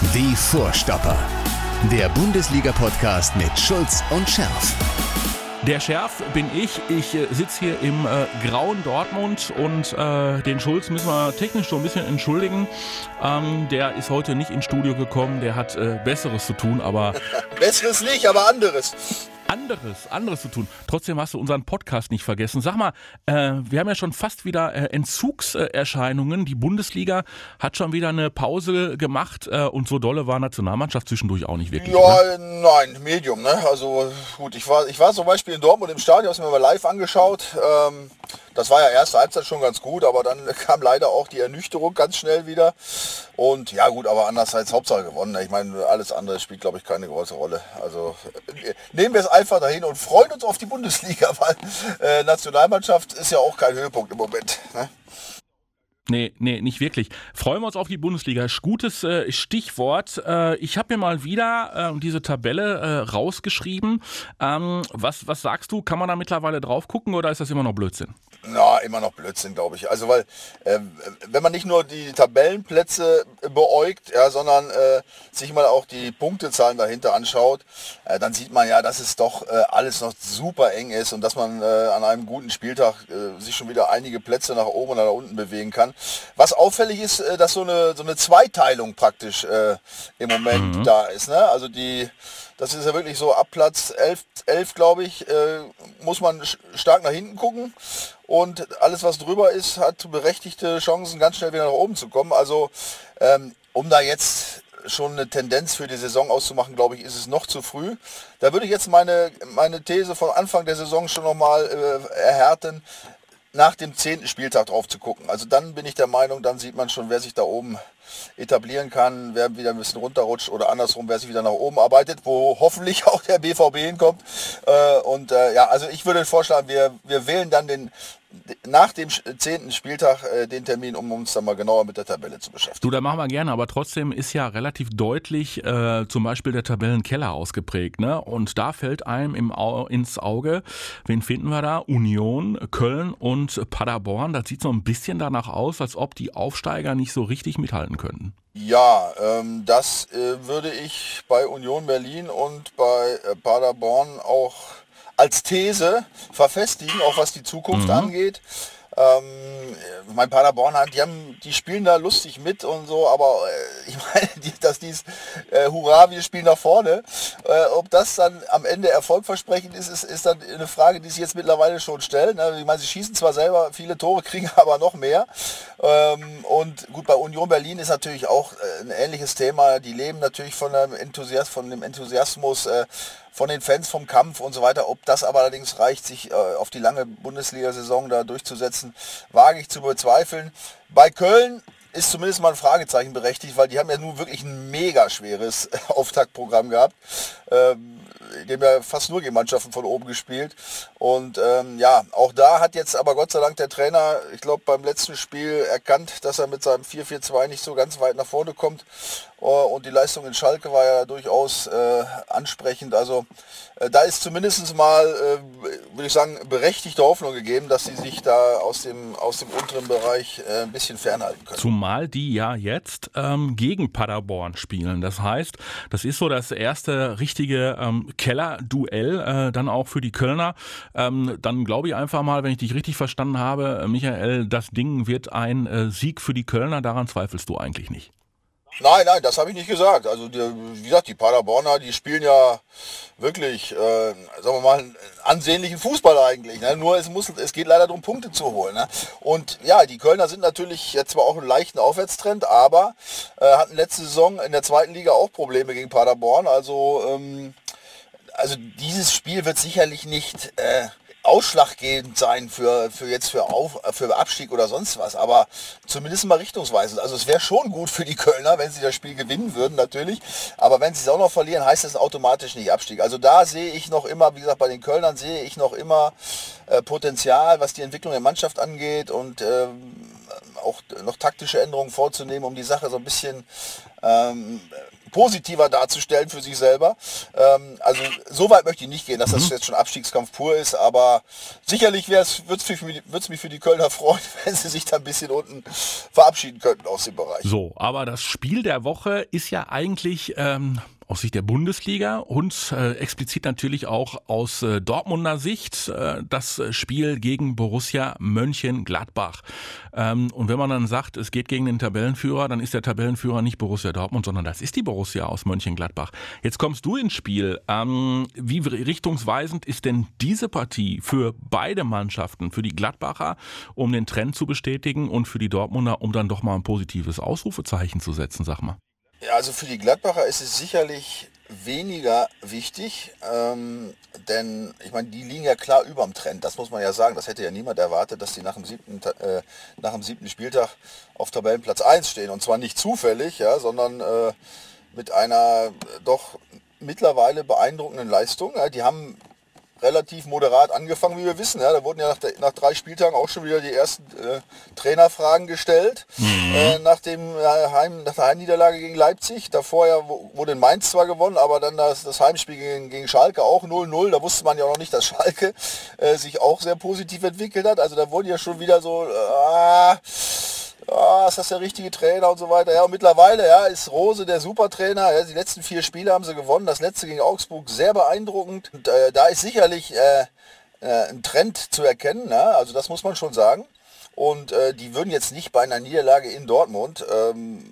Die Vorstopper. Der Bundesliga-Podcast mit Schulz und Scherf. Der Schärf bin ich. Ich äh, sitze hier im äh, grauen Dortmund und äh, den Schulz müssen wir technisch so ein bisschen entschuldigen. Ähm, der ist heute nicht ins Studio gekommen. Der hat äh, Besseres zu tun, aber. Besseres nicht, aber anderes anderes, anderes zu tun. Trotzdem hast du unseren Podcast nicht vergessen. Sag mal, äh, wir haben ja schon fast wieder äh, Entzugserscheinungen. Die Bundesliga hat schon wieder eine Pause gemacht äh, und so dolle war Nationalmannschaft zwischendurch auch nicht wirklich. Ja, ne? nein, Medium. Ne? Also gut, ich war, ich war zum Beispiel in Dortmund im Stadion, habe mir mal live angeschaut. Ähm, das war ja erste Halbzeit schon ganz gut, aber dann kam leider auch die Ernüchterung ganz schnell wieder. Und ja gut, aber andererseits Hauptsache gewonnen. Ne? Ich meine, alles andere spielt, glaube ich, keine große Rolle. Also äh, nehmen wir es einfach dahin und freuen uns auf die Bundesliga, weil äh, Nationalmannschaft ist ja auch kein Höhepunkt im Moment. Ne? Nee, nee, nicht wirklich. Freuen wir uns auf die Bundesliga. Gutes äh, Stichwort. Äh, ich habe mir mal wieder äh, diese Tabelle äh, rausgeschrieben. Ähm, was, was sagst du? Kann man da mittlerweile drauf gucken oder ist das immer noch Blödsinn? Na, immer noch Blödsinn, glaube ich. Also weil, äh, wenn man nicht nur die Tabellenplätze beäugt, ja, sondern äh, sich mal auch die Punktezahlen dahinter anschaut, äh, dann sieht man ja, dass es doch äh, alles noch super eng ist und dass man äh, an einem guten Spieltag äh, sich schon wieder einige Plätze nach oben oder nach unten bewegen kann. Was auffällig ist, dass so eine, so eine Zweiteilung praktisch im Moment mhm. da ist. Ne? Also die das ist ja wirklich so ab Platz 11, 11 glaube ich, äh, muss man stark nach hinten gucken. Und alles, was drüber ist, hat berechtigte Chancen, ganz schnell wieder nach oben zu kommen. Also ähm, um da jetzt schon eine Tendenz für die Saison auszumachen, glaube ich, ist es noch zu früh. Da würde ich jetzt meine, meine These von Anfang der Saison schon nochmal äh, erhärten, nach dem zehnten Spieltag drauf zu gucken. Also dann bin ich der Meinung, dann sieht man schon, wer sich da oben etablieren kann, wer wieder ein bisschen runterrutscht oder andersrum, wer sich wieder nach oben arbeitet, wo hoffentlich auch der BVB hinkommt. Äh, und äh, ja, also ich würde vorschlagen, wir, wir wählen dann den nach dem zehnten Spieltag äh, den Termin, um uns dann mal genauer mit der Tabelle zu beschäftigen. Du, da machen wir gerne, aber trotzdem ist ja relativ deutlich äh, zum Beispiel der Tabellenkeller ausgeprägt. Ne? Und da fällt einem im Au ins Auge, wen finden wir da? Union, Köln und Paderborn. Das sieht so ein bisschen danach aus, als ob die Aufsteiger nicht so richtig mithalten könnten. Ja, ähm, das äh, würde ich bei Union Berlin und bei äh, Paderborn auch als These verfestigen, auch was die Zukunft mhm. angeht. Ähm, mein Paderborn hat, die haben, die spielen da lustig mit und so, aber äh, ich meine, die, dass dies äh, Hurra, wir spielen nach vorne. Äh, ob das dann am Ende erfolgversprechend ist, ist, ist dann eine Frage, die sich jetzt mittlerweile schon stellen. Ne? Ich meine, sie schießen zwar selber viele Tore, kriegen aber noch mehr. Ähm, und gut, bei Union Berlin ist natürlich auch äh, ein ähnliches Thema. Die leben natürlich von dem, Enthusiasmus, von dem Enthusiasmus äh, von den Fans vom Kampf und so weiter. Ob das aber allerdings reicht, sich äh, auf die lange Bundesliga-Saison da durchzusetzen, wage ich zu bezweifeln. Bei Köln ist zumindest mal ein Fragezeichen berechtigt, weil die haben ja nun wirklich ein mega schweres Auftaktprogramm gehabt. Ähm, die haben ja fast nur gegen Mannschaften von oben gespielt. Und ähm, ja, auch da hat jetzt aber Gott sei Dank der Trainer, ich glaube beim letzten Spiel erkannt, dass er mit seinem 4-4-2 nicht so ganz weit nach vorne kommt. Uh, und die Leistung in Schalke war ja durchaus äh, ansprechend. Also äh, da ist zumindest mal, äh, würde ich sagen, berechtigte Hoffnung gegeben, dass sie sich da aus dem, aus dem unteren Bereich äh, ein bisschen fernhalten können. Zumal die ja jetzt ähm, gegen Paderborn spielen. Das heißt, das ist so das erste richtige ähm, Keller-Duell äh, dann auch für die Kölner. Ähm, dann glaube ich einfach mal, wenn ich dich richtig verstanden habe, äh, Michael, das Ding wird ein äh, Sieg für die Kölner. Daran zweifelst du eigentlich nicht. Nein, nein, das habe ich nicht gesagt. Also die, wie gesagt, die Paderborner, die spielen ja wirklich, äh, sagen wir mal, ansehnlichen Fußball eigentlich. Ne? Nur es, muss, es geht leider darum, Punkte zu holen. Ne? Und ja, die Kölner sind natürlich jetzt zwar auch einen leichten Aufwärtstrend, aber äh, hatten letzte Saison in der zweiten Liga auch Probleme gegen Paderborn. Also ähm, also dieses Spiel wird sicherlich nicht äh, ausschlaggebend sein für, für jetzt für, Auf, für Abstieg oder sonst was, aber zumindest mal richtungsweisend. Also es wäre schon gut für die Kölner, wenn sie das Spiel gewinnen würden natürlich, aber wenn sie es auch noch verlieren, heißt das automatisch nicht Abstieg. Also da sehe ich noch immer, wie gesagt, bei den Kölnern sehe ich noch immer äh, Potenzial, was die Entwicklung der Mannschaft angeht und ähm, auch noch taktische Änderungen vorzunehmen, um die Sache so ein bisschen ähm, positiver darzustellen für sich selber. Ähm, also so weit möchte ich nicht gehen, dass das mhm. jetzt schon Abstiegskampf pur ist, aber sicherlich würde es mich für die Kölner freuen, wenn sie sich da ein bisschen unten verabschieden könnten aus dem Bereich. So, aber das Spiel der Woche ist ja eigentlich ähm, aus Sicht der Bundesliga und äh, explizit natürlich auch aus äh, Dortmunder Sicht äh, das Spiel gegen Borussia Mönchengladbach. Ähm, und wenn man dann sagt, es geht gegen den Tabellenführer, dann ist der Tabellenführer nicht Borussia Dortmund, sondern das ist die Borussia aus Mönchengladbach. Jetzt kommst du ins Spiel. Ähm, wie richtungsweisend ist denn diese Partie für beide Mannschaften, für die Gladbacher, um den Trend zu bestätigen und für die Dortmunder, um dann doch mal ein positives Ausrufezeichen zu setzen, sag mal? Ja, also für die Gladbacher ist es sicherlich weniger wichtig, ähm, denn ich meine, die liegen ja klar über dem Trend, das muss man ja sagen. Das hätte ja niemand erwartet, dass die nach dem siebten, äh, nach dem siebten Spieltag auf Tabellenplatz 1 stehen. Und zwar nicht zufällig, ja, sondern äh, mit einer doch mittlerweile beeindruckenden Leistung. Ja, die haben relativ moderat angefangen, wie wir wissen. Ja, da wurden ja nach, der, nach drei Spieltagen auch schon wieder die ersten äh, Trainerfragen gestellt. Mhm. Äh, nach, dem, äh, Heim, nach der Heimniederlage gegen Leipzig. Davor ja wurde in Mainz zwar gewonnen, aber dann das, das Heimspiel gegen, gegen Schalke auch 0-0. Da wusste man ja noch nicht, dass Schalke äh, sich auch sehr positiv entwickelt hat. Also da wurden ja schon wieder so... Äh, ah, ist das der richtige Trainer und so weiter. Ja, und mittlerweile ja, ist Rose der Supertrainer. Ja, die letzten vier Spiele haben sie gewonnen. Das letzte gegen Augsburg sehr beeindruckend. Und, äh, da ist sicherlich äh, äh, ein Trend zu erkennen. Ne? Also das muss man schon sagen. Und äh, die würden jetzt nicht bei einer Niederlage in Dortmund, ähm,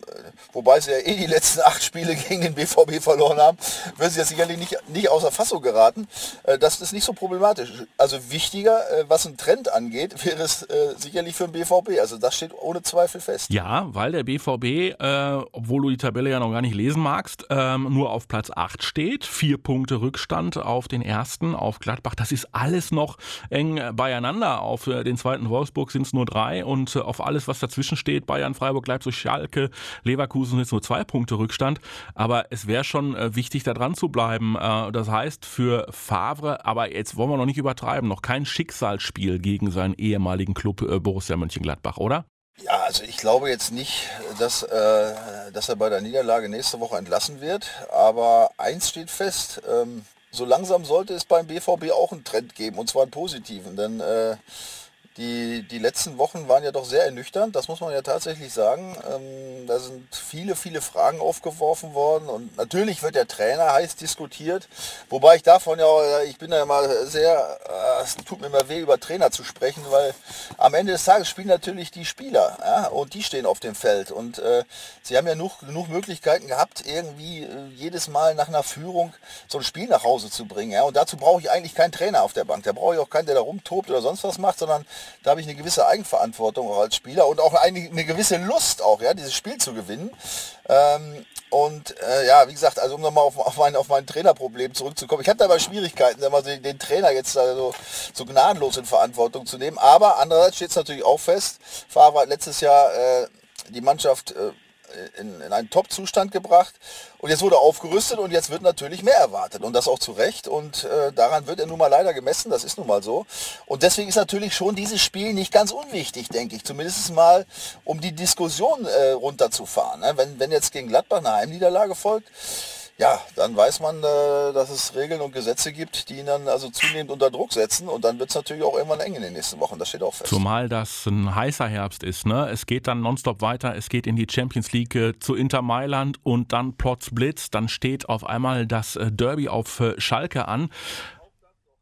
wobei sie ja eh die letzten acht Spiele gegen den BVB verloren haben, würden sie jetzt sicherlich nicht, nicht außer Fassung geraten. Äh, das ist nicht so problematisch. Also wichtiger, äh, was einen Trend angeht, wäre es äh, sicherlich für den BVB. Also das steht ohne Zweifel fest. Ja, weil der BVB, äh, obwohl du die Tabelle ja noch gar nicht lesen magst, ähm, nur auf Platz 8 steht. Vier Punkte Rückstand auf den ersten, auf Gladbach. Das ist alles noch eng beieinander. Auf äh, den zweiten Wolfsburg sind es nur drei drei und äh, auf alles, was dazwischen steht, Bayern, Freiburg, Leipzig, Schalke, Leverkusen jetzt nur zwei Punkte Rückstand. Aber es wäre schon äh, wichtig, da dran zu bleiben. Äh, das heißt für Favre, aber jetzt wollen wir noch nicht übertreiben, noch kein Schicksalsspiel gegen seinen ehemaligen Club Borussia Mönchengladbach, oder? Ja, also ich glaube jetzt nicht, dass, äh, dass er bei der Niederlage nächste Woche entlassen wird. Aber eins steht fest, ähm, so langsam sollte es beim BVB auch einen Trend geben, und zwar einen positiven. Denn äh, die, die letzten Wochen waren ja doch sehr ernüchternd, das muss man ja tatsächlich sagen. Ähm, da sind viele, viele Fragen aufgeworfen worden und natürlich wird der Trainer heiß diskutiert, wobei ich davon ja, ich bin ja immer sehr, äh, es tut mir immer weh, über Trainer zu sprechen, weil am Ende des Tages spielen natürlich die Spieler ja, und die stehen auf dem Feld und äh, sie haben ja genug, genug Möglichkeiten gehabt, irgendwie äh, jedes Mal nach einer Führung so ein Spiel nach Hause zu bringen. Ja, und dazu brauche ich eigentlich keinen Trainer auf der Bank, da brauche ich auch keinen, der da rumtobt oder sonst was macht, sondern da habe ich eine gewisse Eigenverantwortung auch als Spieler und auch eine, eine gewisse Lust auch, ja, dieses Spiel zu gewinnen. Ähm, und äh, ja, wie gesagt, also um nochmal auf, auf, mein, auf mein Trainerproblem zurückzukommen. Ich hatte aber Schwierigkeiten, mal, den, den Trainer jetzt so, so gnadenlos in Verantwortung zu nehmen. Aber andererseits steht es natürlich auch fest, Favre hat letztes Jahr äh, die Mannschaft äh, in, in einen Top-Zustand gebracht und jetzt wurde aufgerüstet und jetzt wird natürlich mehr erwartet und das auch zu Recht und äh, daran wird er nun mal leider gemessen, das ist nun mal so. Und deswegen ist natürlich schon dieses Spiel nicht ganz unwichtig, denke ich, zumindest mal, um die Diskussion äh, runterzufahren. Ne? Wenn, wenn jetzt gegen Gladbach eine Heimniederlage folgt, ja, dann weiß man, äh, dass es Regeln und Gesetze gibt, die ihn dann also zunehmend unter Druck setzen und dann wird es natürlich auch irgendwann eng in den nächsten Wochen, das steht auch fest. Zumal das ein heißer Herbst ist, ne? Es geht dann nonstop weiter, es geht in die Champions League äh, zu Inter Mailand und dann Plots Blitz, dann steht auf einmal das äh, Derby auf Schalke an.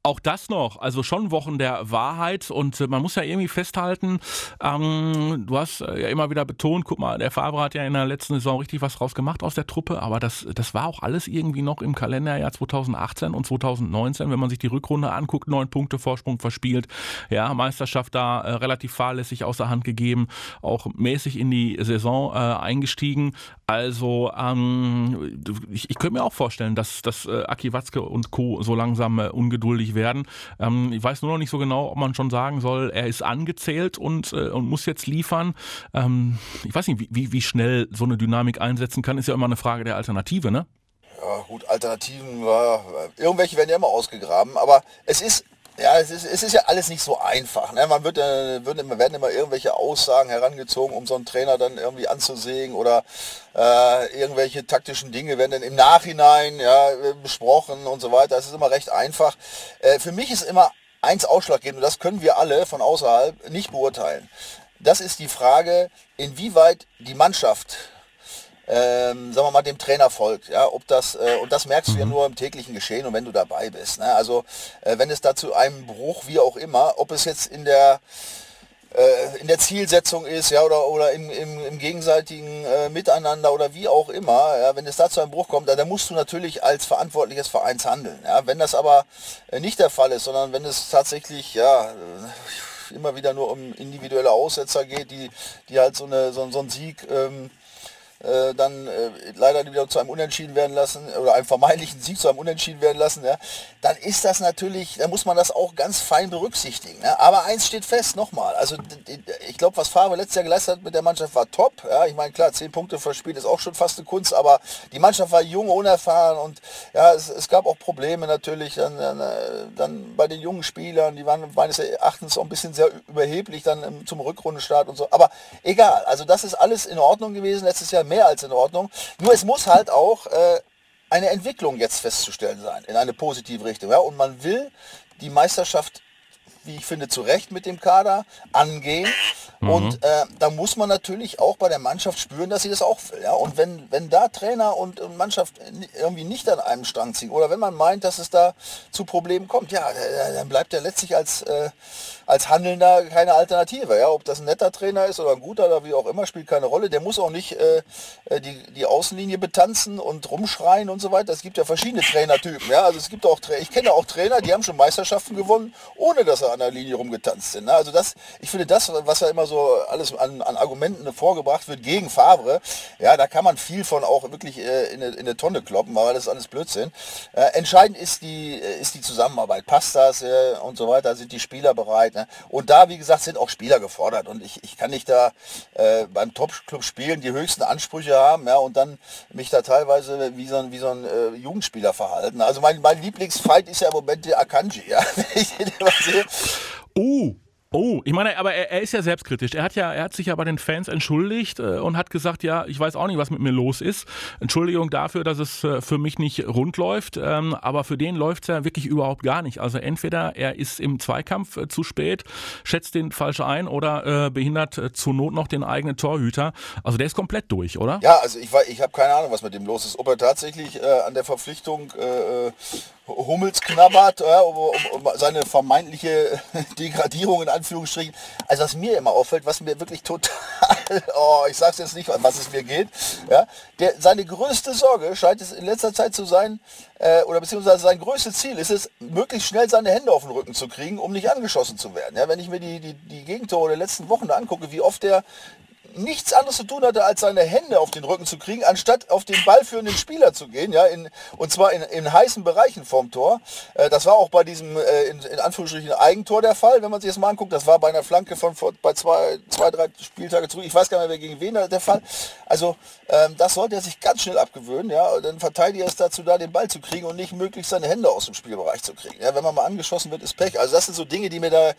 Auch das noch, also schon Wochen der Wahrheit. Und äh, man muss ja irgendwie festhalten, ähm, du hast äh, ja immer wieder betont, guck mal, der Faber hat ja in der letzten Saison richtig was draus gemacht aus der Truppe, aber das, das war auch alles irgendwie noch im Kalenderjahr 2018 und 2019, wenn man sich die Rückrunde anguckt, neun Punkte Vorsprung verspielt, ja, Meisterschaft da äh, relativ fahrlässig außer Hand gegeben, auch mäßig in die Saison äh, eingestiegen, also ähm, ich, ich könnte mir auch vorstellen, dass, dass äh, Aki Watzke und Co. so langsam äh, ungeduldig werden. Ähm, ich weiß nur noch nicht so genau, ob man schon sagen soll, er ist angezählt und, äh, und muss jetzt liefern. Ähm, ich weiß nicht, wie, wie schnell so eine Dynamik einsetzen kann, ist ja immer eine Frage der Alternative, ne? Ja, gut, Alternativen, äh, irgendwelche werden ja immer ausgegraben, aber es ist ja, es ist, es ist ja alles nicht so einfach. Ne? Man wird, äh, wird, werden immer irgendwelche Aussagen herangezogen, um so einen Trainer dann irgendwie anzusägen oder äh, irgendwelche taktischen Dinge werden dann im Nachhinein ja, besprochen und so weiter. Es ist immer recht einfach. Äh, für mich ist immer eins ausschlaggebend, und das können wir alle von außerhalb nicht beurteilen. Das ist die Frage, inwieweit die Mannschaft ähm, sagen wir mal, dem Trainer folgt. Ja, ob das, äh, und das merkst du ja mhm. nur im täglichen Geschehen und wenn du dabei bist. Ne? Also äh, wenn es da zu einem Bruch, wie auch immer, ob es jetzt in der äh, in der Zielsetzung ist, ja, oder, oder im, im, im gegenseitigen äh, Miteinander oder wie auch immer, ja, wenn es da zu einem Bruch kommt, dann, dann musst du natürlich als verantwortliches Vereins handeln. Ja. Wenn das aber äh, nicht der Fall ist, sondern wenn es tatsächlich, ja, äh, immer wieder nur um individuelle Aussetzer geht, die, die halt so, eine, so, so einen Sieg ähm, äh, dann äh, leider wieder zu einem Unentschieden werden lassen oder einem vermeintlichen Sieg zu einem Unentschieden werden lassen, ja, dann ist das natürlich, da muss man das auch ganz fein berücksichtigen. Ja. Aber eins steht fest, nochmal, also ich glaube, was Favre letztes Jahr geleistet hat mit der Mannschaft war top. Ja. Ich meine, klar, zehn Punkte verspielt ist auch schon fast eine Kunst, aber die Mannschaft war jung, unerfahren und ja, es, es gab auch Probleme natürlich dann, dann, äh, dann, bei den jungen Spielern, die waren meines Erachtens auch ein bisschen sehr überheblich dann zum Rückrundenstart und so. Aber egal, also das ist alles in Ordnung gewesen letztes Jahr mehr als in Ordnung. Nur es muss halt auch äh, eine Entwicklung jetzt festzustellen sein, in eine positive Richtung. Ja? Und man will die Meisterschaft, wie ich finde, zu Recht mit dem Kader angehen. Mhm. Und äh, da muss man natürlich auch bei der Mannschaft spüren, dass sie das auch will. Ja? Und wenn, wenn da Trainer und, und Mannschaft irgendwie nicht an einem Strang ziehen oder wenn man meint, dass es da zu Problemen kommt, ja, dann bleibt er letztlich als, äh, als Handelnder keine Alternative. Ja? Ob das ein netter Trainer ist oder ein guter oder wie auch immer, spielt keine Rolle. Der muss auch nicht äh, äh die, die Außenlinie betanzen und rumschreien und so weiter. Es gibt ja verschiedene Trainertypen. Ja? Also es gibt auch, ich kenne auch Trainer, die haben schon Meisterschaften gewonnen, ohne dass sie an der Linie rumgetanzt sind. Ne? Also das, ich finde das, was ja immer so alles an, an Argumenten vorgebracht wird gegen Favre, ja, da kann man viel von auch wirklich äh, in, eine, in eine Tonne kloppen, aber das ist alles Blödsinn. Äh, entscheidend ist die, äh, ist die Zusammenarbeit. Passt das äh, und so weiter, sind die Spieler bereit. Ne? Und da, wie gesagt, sind auch Spieler gefordert. Und ich, ich kann nicht da äh, beim Top-Club spielen, die höchsten Ansprüche haben, ja, und dann mich da teilweise wie so ein, wie so ein äh, Jugendspieler verhalten. Also mein, mein Lieblingsfight ist ja im Moment der Akanji, ja. Uh, Oh, ich meine, aber er, er, ist ja selbstkritisch. Er hat ja, er hat sich ja bei den Fans entschuldigt äh, und hat gesagt, ja, ich weiß auch nicht, was mit mir los ist. Entschuldigung dafür, dass es äh, für mich nicht rund läuft, ähm, aber für den läuft es ja wirklich überhaupt gar nicht. Also entweder er ist im Zweikampf äh, zu spät, schätzt den falsch ein oder äh, behindert äh, zur Not noch den eigenen Torhüter. Also der ist komplett durch, oder? Ja, also ich, ich habe keine Ahnung, was mit dem los ist. Ob er tatsächlich äh, an der Verpflichtung Hummels knabbert, äh, um, um, seine vermeintliche Degradierung in Anführungsstrichen. Also was mir immer auffällt, was mir wirklich total, oh, ich sag's jetzt nicht, was es mir geht, ja, der, seine größte Sorge scheint es in letzter Zeit zu sein, äh, oder beziehungsweise sein größtes Ziel ist es, möglichst schnell seine Hände auf den Rücken zu kriegen, um nicht angeschossen zu werden. Ja, wenn ich mir die, die, die Gegentore der letzten Wochen angucke, wie oft der nichts anderes zu tun hatte, als seine Hände auf den Rücken zu kriegen, anstatt auf den ballführenden Spieler zu gehen, ja, in, und zwar in, in heißen Bereichen vom Tor. Äh, das war auch bei diesem, äh, in, in, Anführungsstrichen, Eigentor der Fall, wenn man sich das mal anguckt. Das war bei einer Flanke von vor, bei zwei, zwei, drei Spieltage zurück. Ich weiß gar nicht mehr, gegen wen der Fall. Also, ähm, das sollte er sich ganz schnell abgewöhnen, ja. Denn Verteidiger ist dazu da, den Ball zu kriegen und nicht möglichst seine Hände aus dem Spielbereich zu kriegen. Ja, wenn man mal angeschossen wird, ist Pech. Also, das sind so Dinge, die mir da,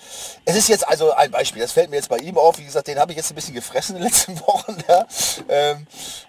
es ist jetzt also ein Beispiel, das fällt mir jetzt bei ihm auf. Wie gesagt, den habe ich jetzt ein bisschen gefressen letzten Wochen. Ja. Ähm,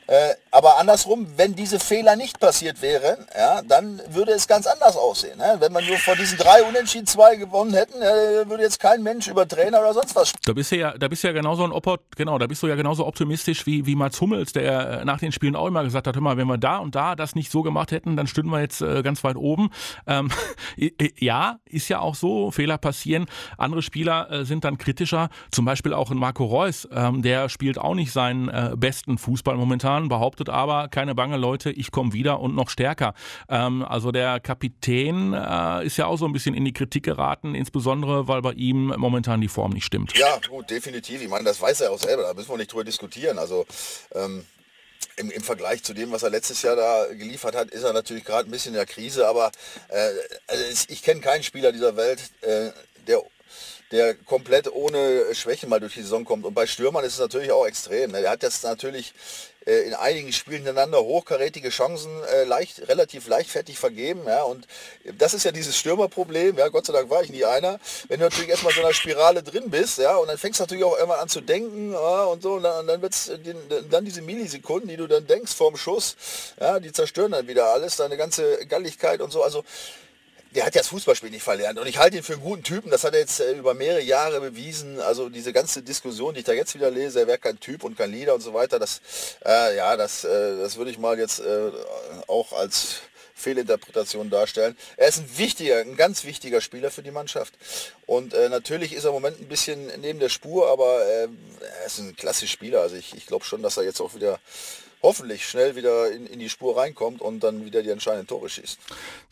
äh, aber andersrum, wenn diese Fehler nicht passiert wären, ja, dann würde es ganz anders aussehen. Ne? Wenn man nur vor diesen drei Unentschieden zwei gewonnen hätten, äh, würde jetzt kein Mensch über Trainer oder sonst was. Da bist du ja, da bist du ja genauso ein Opport, genau, da bist du ja genauso optimistisch wie, wie Mats Hummels, der äh, nach den Spielen auch immer gesagt hat, hör mal, wenn wir da und da das nicht so gemacht hätten, dann stünden wir jetzt äh, ganz weit oben. Ähm, ja, ist ja auch so, Fehler passieren. Andere Spieler äh, sind dann kritischer, zum Beispiel auch ein Marco Reus, ähm, der spielt auch nicht seinen äh, besten Fußball momentan, behauptet aber, keine Bange Leute, ich komme wieder und noch stärker. Ähm, also der Kapitän äh, ist ja auch so ein bisschen in die Kritik geraten, insbesondere weil bei ihm momentan die Form nicht stimmt. Ja, gut, definitiv. Ich meine, das weiß er auch selber, da müssen wir nicht drüber diskutieren. Also ähm im, im, Vergleich zu dem, was er letztes Jahr da geliefert hat, ist er natürlich gerade ein bisschen in der Krise. Aber äh, also ich kenne keinen Spieler dieser Welt, äh, der der komplett ohne Schwäche mal durch die Saison kommt. Und bei Stürmern ist es natürlich auch extrem. Ne? Er hat jetzt natürlich äh, in einigen Spielen hintereinander hochkarätige Chancen äh, leicht, relativ leichtfertig vergeben. Ja, und das ist ja dieses Stürmerproblem. Ja, Gott sei Dank war ich nie einer. Wenn du natürlich erstmal so einer Spirale drin bist, ja, und dann fängst du natürlich auch irgendwann an zu denken ja, und so, und dann, und dann wird es dann diese Millisekunden, die du dann denkst vorm Schuss, ja, die zerstören dann wieder alles, deine ganze Galligkeit und so. Also der hat ja das Fußballspiel nicht verlernt. Und ich halte ihn für einen guten Typen. Das hat er jetzt äh, über mehrere Jahre bewiesen. Also diese ganze Diskussion, die ich da jetzt wieder lese, er wäre kein Typ und kein Leader und so weiter, das, äh, ja, das, äh, das würde ich mal jetzt äh, auch als Fehlinterpretation darstellen. Er ist ein wichtiger, ein ganz wichtiger Spieler für die Mannschaft. Und äh, natürlich ist er im Moment ein bisschen neben der Spur, aber äh, er ist ein klasse Spieler. Also ich, ich glaube schon, dass er jetzt auch wieder hoffentlich schnell wieder in, in die Spur reinkommt und dann wieder die entscheidenden Tore schießt.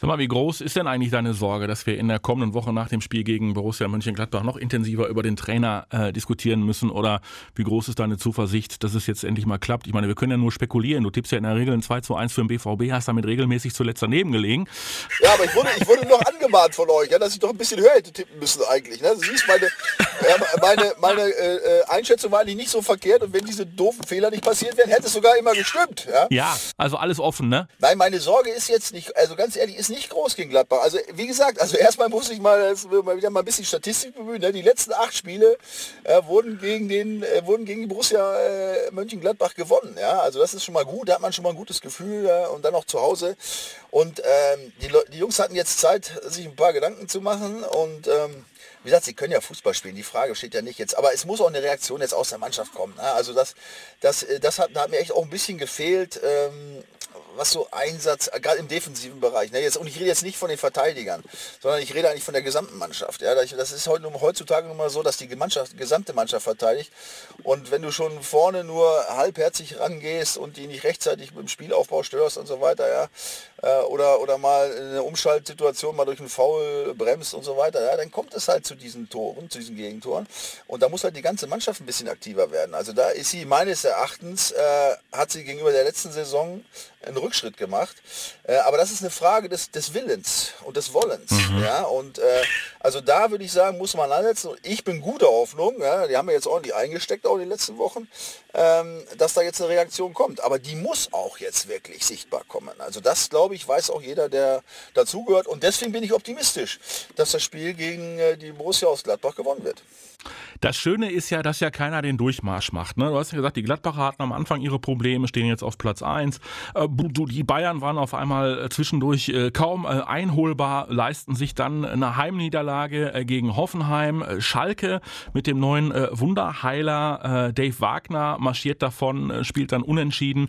Sag mal, wie groß ist denn eigentlich deine Sorge, dass wir in der kommenden Woche nach dem Spiel gegen Borussia Mönchengladbach noch intensiver über den Trainer äh, diskutieren müssen? Oder wie groß ist deine Zuversicht, dass es jetzt endlich mal klappt? Ich meine, wir können ja nur spekulieren. Du tippst ja in der Regel ein 2 zu 1 für den BVB, hast damit regelmäßig zuletzt daneben gelegen. Ja, aber ich wurde, ich wurde noch angemahnt von euch, ja, dass ich doch ein bisschen höher hätte tippen müssen eigentlich. Ne? Du siehst, meine, äh, meine, meine äh, Einschätzung war eigentlich nicht so verkehrt und wenn diese doofen Fehler nicht passiert wären, hätte es sogar immer gestimmt. Ja? ja, also alles offen, ne? Nein, meine Sorge ist jetzt nicht, also ganz ehrlich, ist nicht groß gegen Gladbach. Also wie gesagt, also erstmal muss ich mal, mal wieder mal ein bisschen Statistik bemühen. Ne? Die letzten acht Spiele äh, wurden gegen den, äh, wurden gegen die Borussia äh, Mönchengladbach gewonnen. Ja? Also das ist schon mal gut, da hat man schon mal ein gutes Gefühl und dann auch zu Hause. Und ähm, die, die Jungs hatten jetzt Zeit, sich ein paar Gedanken zu machen und ähm, wie gesagt, sie können ja Fußball spielen, die Frage steht ja nicht jetzt. Aber es muss auch eine Reaktion jetzt aus der Mannschaft kommen. Ne? Also das, das, äh, das hat, hat mir echt auch ein bisschen gefehlt. Ähm, was so Einsatz, äh, gerade im defensiven Bereich, ne, jetzt, und ich rede jetzt nicht von den Verteidigern, sondern ich rede eigentlich von der gesamten Mannschaft. Ja, das ist heute, heutzutage nun mal so, dass die Mannschaft, gesamte Mannschaft verteidigt. Und wenn du schon vorne nur halbherzig rangehst und die nicht rechtzeitig dem Spielaufbau störst und so weiter, ja, äh, oder, oder mal eine Umschaltsituation mal durch einen Foul bremst und so weiter, ja, dann kommt es halt zu diesen Toren, zu diesen Gegentoren. Und da muss halt die ganze Mannschaft ein bisschen aktiver werden. Also da ist sie meines Erachtens, äh, hat sie gegenüber der letzten Saison einen Rückschritt gemacht. Äh, aber das ist eine Frage des, des Willens und des Wollens. Mhm. Ja? Und äh, also da würde ich sagen, muss man ansetzen. Und ich bin guter Hoffnung, ja? die haben wir jetzt ordentlich eingesteckt auch in den letzten Wochen, ähm, dass da jetzt eine Reaktion kommt. Aber die muss auch jetzt wirklich sichtbar kommen. Also das, glaube ich, weiß auch jeder, der dazugehört. Und deswegen bin ich optimistisch, dass das Spiel gegen äh, die Borussia aus Gladbach gewonnen wird. Das Schöne ist ja, dass ja keiner den Durchmarsch macht. Ne? Du hast ja gesagt, die Gladbacher hatten am Anfang ihre Probleme, stehen jetzt auf Platz 1. Äh, die Bayern waren auf einmal äh, zwischendurch äh, kaum einholbar, leisten sich dann eine Heimniederlage gegen Hoffenheim. Schalke mit dem neuen Wunderheiler Dave Wagner marschiert davon, spielt dann unentschieden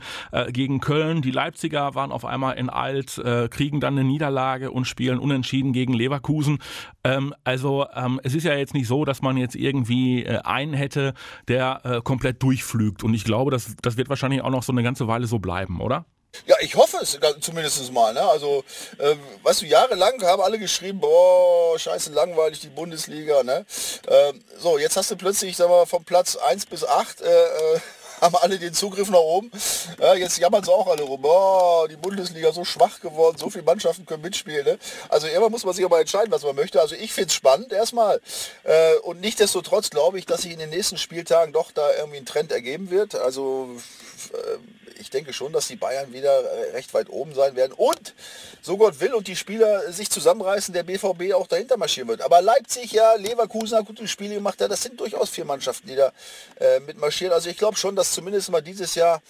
gegen Köln. Die Leipziger waren auf einmal in Alt, kriegen dann eine Niederlage und spielen unentschieden gegen Leverkusen. Ähm, also ähm, es ist ja jetzt nicht so, dass man jetzt irgendwie äh, einen hätte, der äh, komplett durchflügt. Und ich glaube, das, das wird wahrscheinlich auch noch so eine ganze Weile so bleiben, oder? Ja, ich hoffe es zumindest mal. Ne? Also, äh, weißt du, jahrelang haben alle geschrieben, boah, scheiße langweilig die Bundesliga. Ne? Äh, so, jetzt hast du plötzlich, sag mal, vom Platz 1 bis 8 äh, äh haben alle den Zugriff nach oben. Ja, jetzt jammern sie auch alle rum. Oh, die Bundesliga so schwach geworden, so viele Mannschaften können mitspielen. Ne? Also irgendwann muss man sich aber entscheiden, was man möchte. Also ich finde es spannend erstmal. Äh, und nichtdestotrotz glaube ich, dass sich in den nächsten Spieltagen doch da irgendwie ein Trend ergeben wird. Also äh, ich denke schon, dass die Bayern wieder äh, recht weit oben sein werden. Und, so Gott will, und die Spieler sich zusammenreißen, der BVB auch dahinter marschieren wird. Aber Leipzig, ja, Leverkusen hat gute Spiele gemacht. Ja, das sind durchaus vier Mannschaften, die da äh, mitmarschieren. Also ich glaube schon, dass zumindest mal dieses Jahr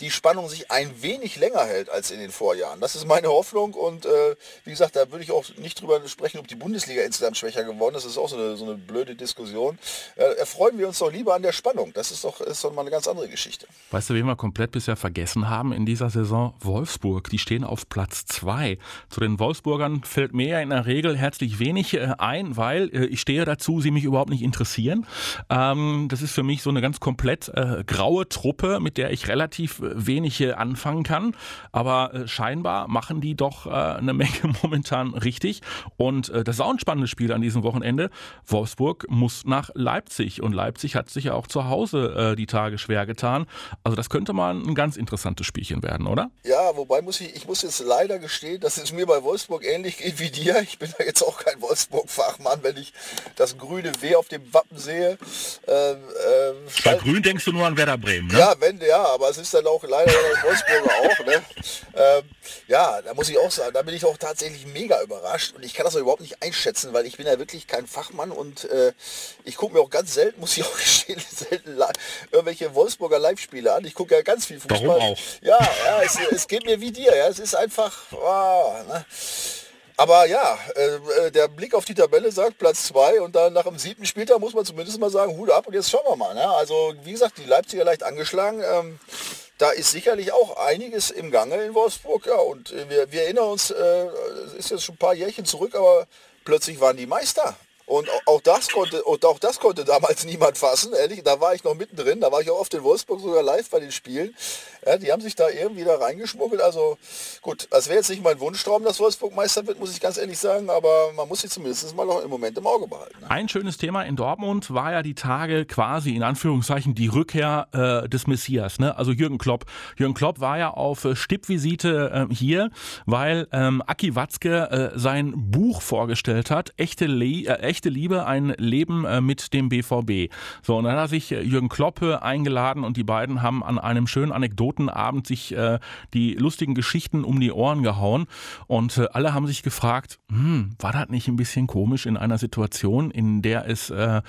die Spannung sich ein wenig länger hält als in den Vorjahren. Das ist meine Hoffnung. Und äh, wie gesagt, da würde ich auch nicht drüber sprechen, ob die Bundesliga insgesamt schwächer geworden ist. Das ist auch so eine, so eine blöde Diskussion. Äh, erfreuen wir uns doch lieber an der Spannung. Das ist doch, ist doch mal eine ganz andere Geschichte. Weißt du, wen wir komplett bisher vergessen vergessen haben in dieser Saison Wolfsburg. Die stehen auf Platz 2. Zu den Wolfsburgern fällt mir in der Regel herzlich wenig äh, ein, weil äh, ich stehe dazu, sie mich überhaupt nicht interessieren. Ähm, das ist für mich so eine ganz komplett äh, graue Truppe, mit der ich relativ wenig anfangen kann. Aber scheinbar machen die doch eine Menge momentan richtig. Und das ist auch ein spannendes Spiel an diesem Wochenende. Wolfsburg muss nach Leipzig und Leipzig hat sich ja auch zu Hause die Tage schwer getan. Also das könnte mal ein ganz interessantes Spielchen werden, oder? Ja, wobei muss ich, ich muss jetzt leider gestehen, dass es mir bei Wolfsburg ähnlich geht wie dir. Ich bin da jetzt auch kein Wolfsburg-Fachmann, wenn ich das grüne W auf dem Wappen sehe. Ähm, ähm, bei Grün denkst du nur an Werder Bremen, ne? Ja, wenn, ja, aber es ist dann auch leider Wolfsburger auch, ne? Ähm, ja, da muss ich auch sagen, da bin ich auch tatsächlich mega überrascht und ich kann das auch überhaupt nicht einschätzen, weil ich bin ja wirklich kein Fachmann und äh, ich gucke mir auch ganz selten, muss ich auch gestehen, selten irgendwelche Wolfsburger Live-Spiele an. Ich gucke ja ganz viel Fußball. Warum auch? Ja, ja es, es, geht mir wie dir, ja. Es ist einfach. Oh, ne? Aber ja, äh, äh, der Blick auf die Tabelle sagt Platz 2 und dann nach dem siebten Spieltag muss man zumindest mal sagen, Hut ab und jetzt schauen wir mal. Ne? Also wie gesagt, die Leipziger leicht angeschlagen. Ähm, da ist sicherlich auch einiges im Gange in Wolfsburg. Ja, und wir, wir erinnern uns, äh, ist jetzt schon ein paar Jährchen zurück, aber plötzlich waren die Meister. Und auch das konnte, und auch das konnte damals niemand fassen, ehrlich. Da war ich noch mittendrin, da war ich auch oft in Wolfsburg sogar live bei den Spielen. Ja, die haben sich da irgendwie da reingeschmuggelt. Also gut, das wäre jetzt nicht mein Wunschtraum, dass Wolfsburg Meister wird, muss ich ganz ehrlich sagen, aber man muss sie zumindest mal noch im Moment im Auge behalten. Ne? Ein schönes Thema in Dortmund war ja die Tage quasi in Anführungszeichen die Rückkehr äh, des Messias, ne? also Jürgen Klopp. Jürgen Klopp war ja auf äh, Stippvisite äh, hier, weil ähm, Aki Watzke äh, sein Buch vorgestellt hat, Echte, Le äh, Echte Liebe, ein Leben äh, mit dem BVB. So, und dann hat sich Jürgen Klopp eingeladen und die beiden haben an einem schönen Anekdoten roten Abend sich äh, die lustigen Geschichten um die Ohren gehauen und äh, alle haben sich gefragt, hm, war das nicht ein bisschen komisch in einer Situation, in der es äh,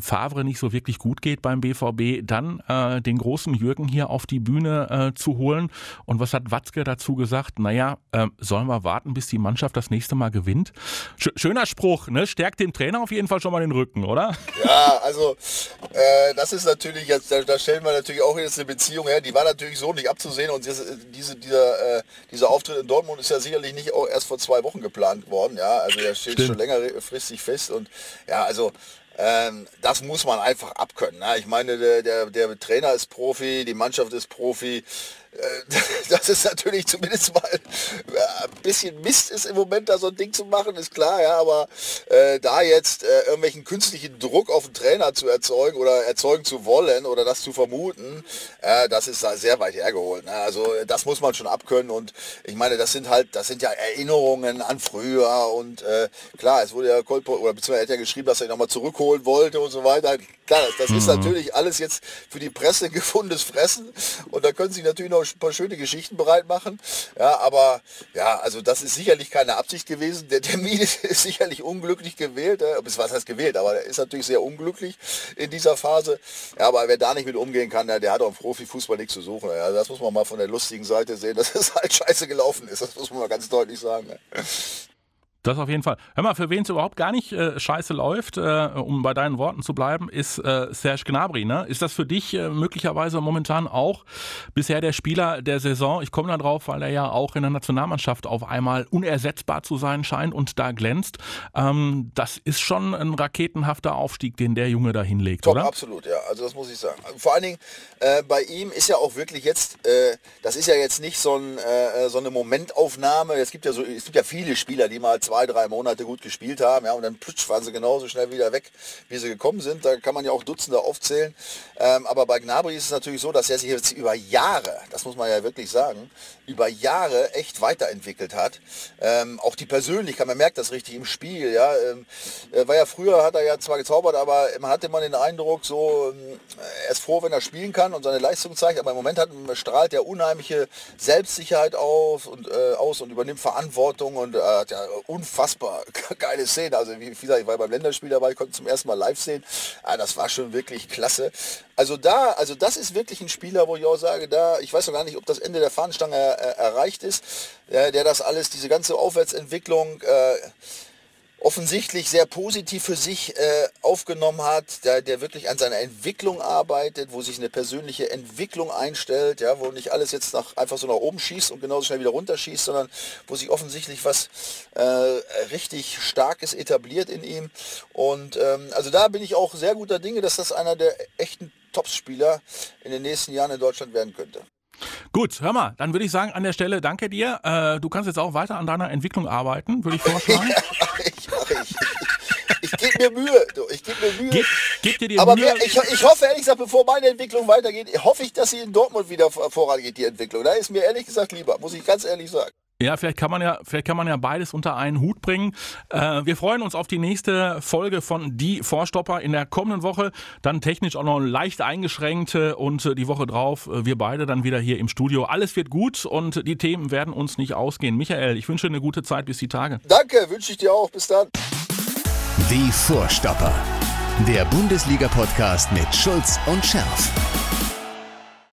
Favre nicht so wirklich gut geht beim BVB, dann äh, den großen Jürgen hier auf die Bühne äh, zu holen und was hat Watzke dazu gesagt? Naja, äh, sollen wir warten, bis die Mannschaft das nächste Mal gewinnt? Sch schöner Spruch, ne? Stärkt dem Trainer auf jeden Fall schon mal den Rücken, oder? Ja, also äh, das ist natürlich jetzt, da, da stellen wir natürlich auch jetzt eine Beziehung her, die war natürlich so nicht abzusehen. Und diese, diese, dieser, äh, dieser Auftritt in Dortmund ist ja sicherlich nicht auch erst vor zwei Wochen geplant worden. Ja, also der steht Stimmt. schon längerfristig fest. Und ja, also ähm, das muss man einfach abkönnen. Ne? Ich meine, der, der, der Trainer ist Profi, die Mannschaft ist Profi. Äh, das ist natürlich zumindest mal ein bisschen Mist ist im Moment da so ein Ding zu machen, ist klar, ja, aber äh, da jetzt äh, irgendwelchen künstlichen Druck auf den Trainer zu erzeugen oder erzeugen zu wollen oder das zu vermuten, äh, das ist da sehr weit hergeholt. Ne? Also das muss man schon abkönnen und ich meine, das sind halt, das sind ja Erinnerungen an früher und äh, klar, es wurde ja Kolpo, oder beziehungsweise er hat ja geschrieben, dass er ihn nochmal zurückholen wollte und so weiter. Klar, das, mhm. ist natürlich alles jetzt für die Presse gefundenes Fressen und da können sie natürlich noch ein paar schöne Geschichten bereit machen. Ja, aber ja, also das ist sicherlich keine Absicht gewesen. Der Termin ist, ist sicherlich unglücklich gewählt. Äh, was heißt gewählt, aber er ist natürlich sehr unglücklich in dieser Phase. Ja, aber wer da nicht mit umgehen kann, der, der hat auch im Profifußball nichts zu suchen. Ja, das muss man mal von der lustigen Seite sehen, dass es halt scheiße gelaufen ist. Das muss man mal ganz deutlich sagen. Das auf jeden Fall. Hör mal, für wen es überhaupt gar nicht äh, scheiße läuft, äh, um bei deinen Worten zu bleiben, ist äh, Serge Gnabry. Ne? Ist das für dich äh, möglicherweise momentan auch bisher der Spieler der Saison? Ich komme da drauf, weil er ja auch in der Nationalmannschaft auf einmal unersetzbar zu sein scheint und da glänzt. Ähm, das ist schon ein raketenhafter Aufstieg, den der Junge da hinlegt, Top, oder? Absolut, ja. Also das muss ich sagen. Vor allen Dingen äh, bei ihm ist ja auch wirklich jetzt, äh, das ist ja jetzt nicht so, ein, so eine Momentaufnahme. Es gibt ja so, es gibt ja viele Spieler, die mal zwei, drei Monate gut gespielt haben, ja, und dann plutsch waren sie genauso schnell wieder weg, wie sie gekommen sind. Da kann man ja auch Dutzende aufzählen. Ähm, aber bei Gnabry ist es natürlich so, dass er sich jetzt über Jahre, das muss man ja wirklich sagen, über Jahre echt weiterentwickelt hat. Ähm, auch die Persönlichkeit, man merkt das richtig im Spiel. Ja, ähm, war ja früher hat er ja zwar gezaubert, aber man hatte immer den Eindruck, so ähm, er ist froh, wenn er spielen kann und seine Leistung zeigt. Aber im Moment hat, strahlt er unheimliche Selbstsicherheit aus und äh, aus und übernimmt Verantwortung und äh, hat ja unfassbar geile Szene. Also wie gesagt, ich war beim Länderspiel dabei, konnte zum ersten Mal live sehen. Ah, das war schon wirklich klasse. Also da, also das ist wirklich ein Spieler, wo ich auch sage, da, ich weiß noch gar nicht, ob das Ende der Fahnenstange äh, erreicht ist, äh, der das alles, diese ganze Aufwärtsentwicklung äh, offensichtlich sehr positiv für sich äh, aufgenommen hat, der, der wirklich an seiner Entwicklung arbeitet, wo sich eine persönliche Entwicklung einstellt, ja, wo nicht alles jetzt nach, einfach so nach oben schießt und genauso schnell wieder runterschießt, sondern wo sich offensichtlich was äh, richtig Starkes etabliert in ihm. Und ähm, also da bin ich auch sehr guter Dinge, dass das einer der echten Topspieler in den nächsten Jahren in Deutschland werden könnte. Gut, hör mal, dann würde ich sagen an der Stelle danke dir. Äh, du kannst jetzt auch weiter an deiner Entwicklung arbeiten, würde ich vorschlagen. Ich, ich. Ich, ich gebe mir Mühe. Ich gebe mir Mühe. Gib, gib dir die Aber Mühe. mehr, ich, ich hoffe ehrlich gesagt, bevor meine Entwicklung weitergeht, hoffe ich, dass sie in Dortmund wieder vorangeht, die Entwicklung. Da ist mir ehrlich gesagt lieber, muss ich ganz ehrlich sagen. Ja, vielleicht kann man ja, vielleicht kann man ja beides unter einen Hut bringen. Äh, wir freuen uns auf die nächste Folge von Die Vorstopper in der kommenden Woche. Dann technisch auch noch leicht eingeschränkt äh, und äh, die Woche drauf äh, wir beide dann wieder hier im Studio. Alles wird gut und die Themen werden uns nicht ausgehen. Michael, ich wünsche eine gute Zeit bis die Tage. Danke, wünsche ich dir auch. Bis dann. Die Vorstopper. Der Bundesliga-Podcast mit Schulz und Scherf.